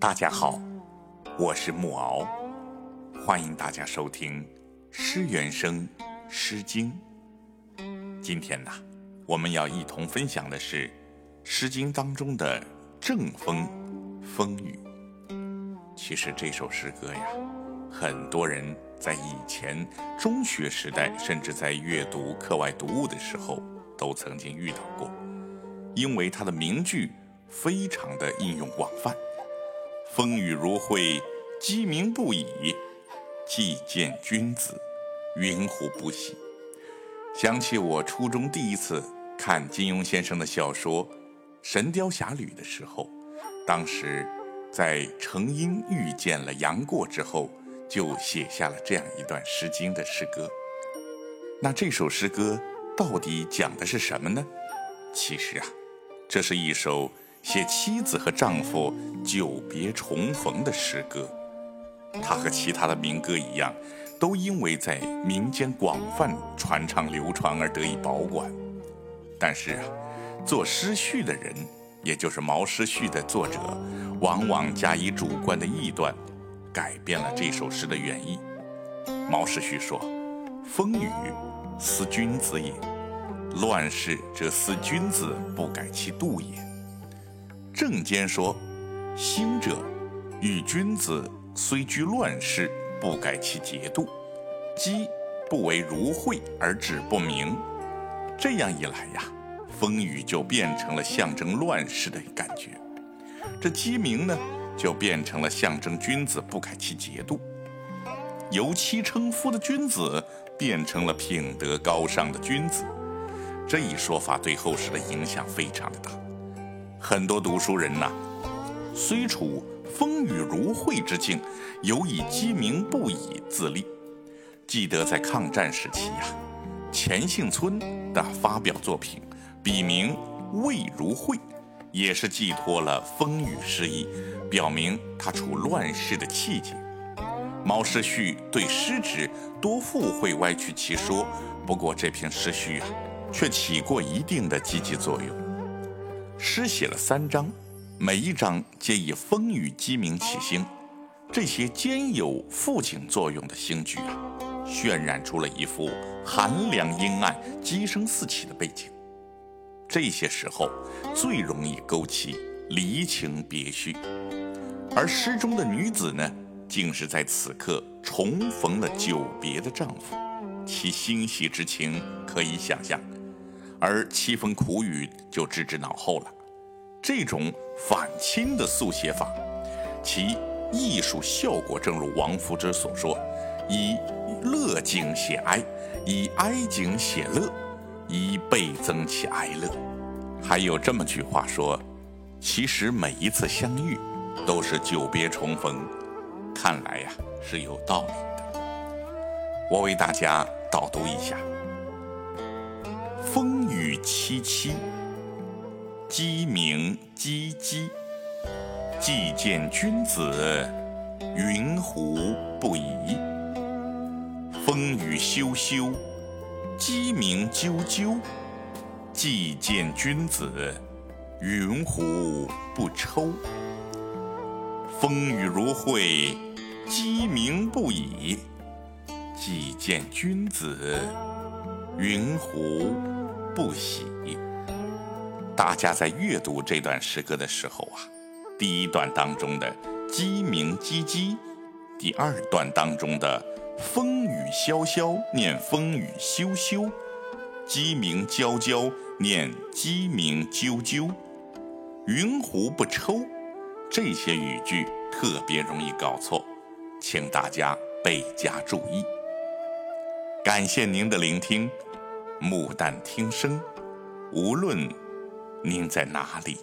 大家好，我是木敖，欢迎大家收听《诗原声·诗经》。今天呢，我们要一同分享的是《诗经》当中的正风——风雨。其实这首诗歌呀，很多人在以前中学时代，甚至在阅读课外读物的时候，都曾经遇到过，因为它的名句非常的应用广泛。风雨如晦，鸡鸣不已。既见君子，云胡不喜？想起我初中第一次看金庸先生的小说《神雕侠侣》的时候，当时在程婴遇见了杨过之后，就写下了这样一段《诗经》的诗歌。那这首诗歌到底讲的是什么呢？其实啊，这是一首。写妻子和丈夫久别重逢的诗歌，它和其他的民歌一样，都因为在民间广泛传唱流传而得以保管。但是啊，做诗序的人，也就是毛诗序的作者，往往加以主观的臆断，改变了这首诗的原意。毛诗序说：“风雨，思君子也；乱世，则思君子不改其度也。”正间说：“兴者，与君子虽居乱世，不改其节度；积不为如晦而止不明。这样一来呀，风雨就变成了象征乱世的感觉；这鸡鸣呢，就变成了象征君子不改其节度。由妻称夫的君子，变成了品德高尚的君子。这一说法对后世的影响非常的大。”很多读书人呐，虽处风雨如晦之境，犹以鸡鸣不已自立。记得在抗战时期呀，钱杏村的发表作品，笔名《未如晦》，也是寄托了风雨诗意，表明他处乱世的气节。毛诗序对诗旨多复会歪曲其说，不过这篇诗序啊，却起过一定的积极作用。诗写了三章，每一章皆以风雨鸡鸣起兴，这些兼有赋景作用的兴句啊，渲染出了一幅寒凉阴暗、鸡声四起的背景。这些时候最容易勾起离情别绪，而诗中的女子呢，竟是在此刻重逢了久别的丈夫，其欣喜之情可以想象。而凄风苦雨就置之脑后了。这种反亲的速写法，其艺术效果正如王夫之所说：“以乐景写哀，以哀景写乐，以倍增其哀乐。”还有这么句话说：“其实每一次相遇，都是久别重逢。”看来呀，是有道理的。我为大家导读一下。风雨凄凄，鸡鸣唧唧。既见君子，云胡不疑？风雨修修，鸡鸣啾啾。既见君子，云胡不抽？风雨如晦，鸡鸣不已。既见君子，云胡？不喜。大家在阅读这段诗歌的时候啊，第一段当中的“鸡鸣唧唧”，第二段当中的“风雨萧萧”念“风雨修修”，“鸡鸣啾啾”念“鸡鸣啾啾”，“云胡不抽”，这些语句特别容易搞错，请大家倍加注意。感谢您的聆听。木旦听声，无论您在哪里。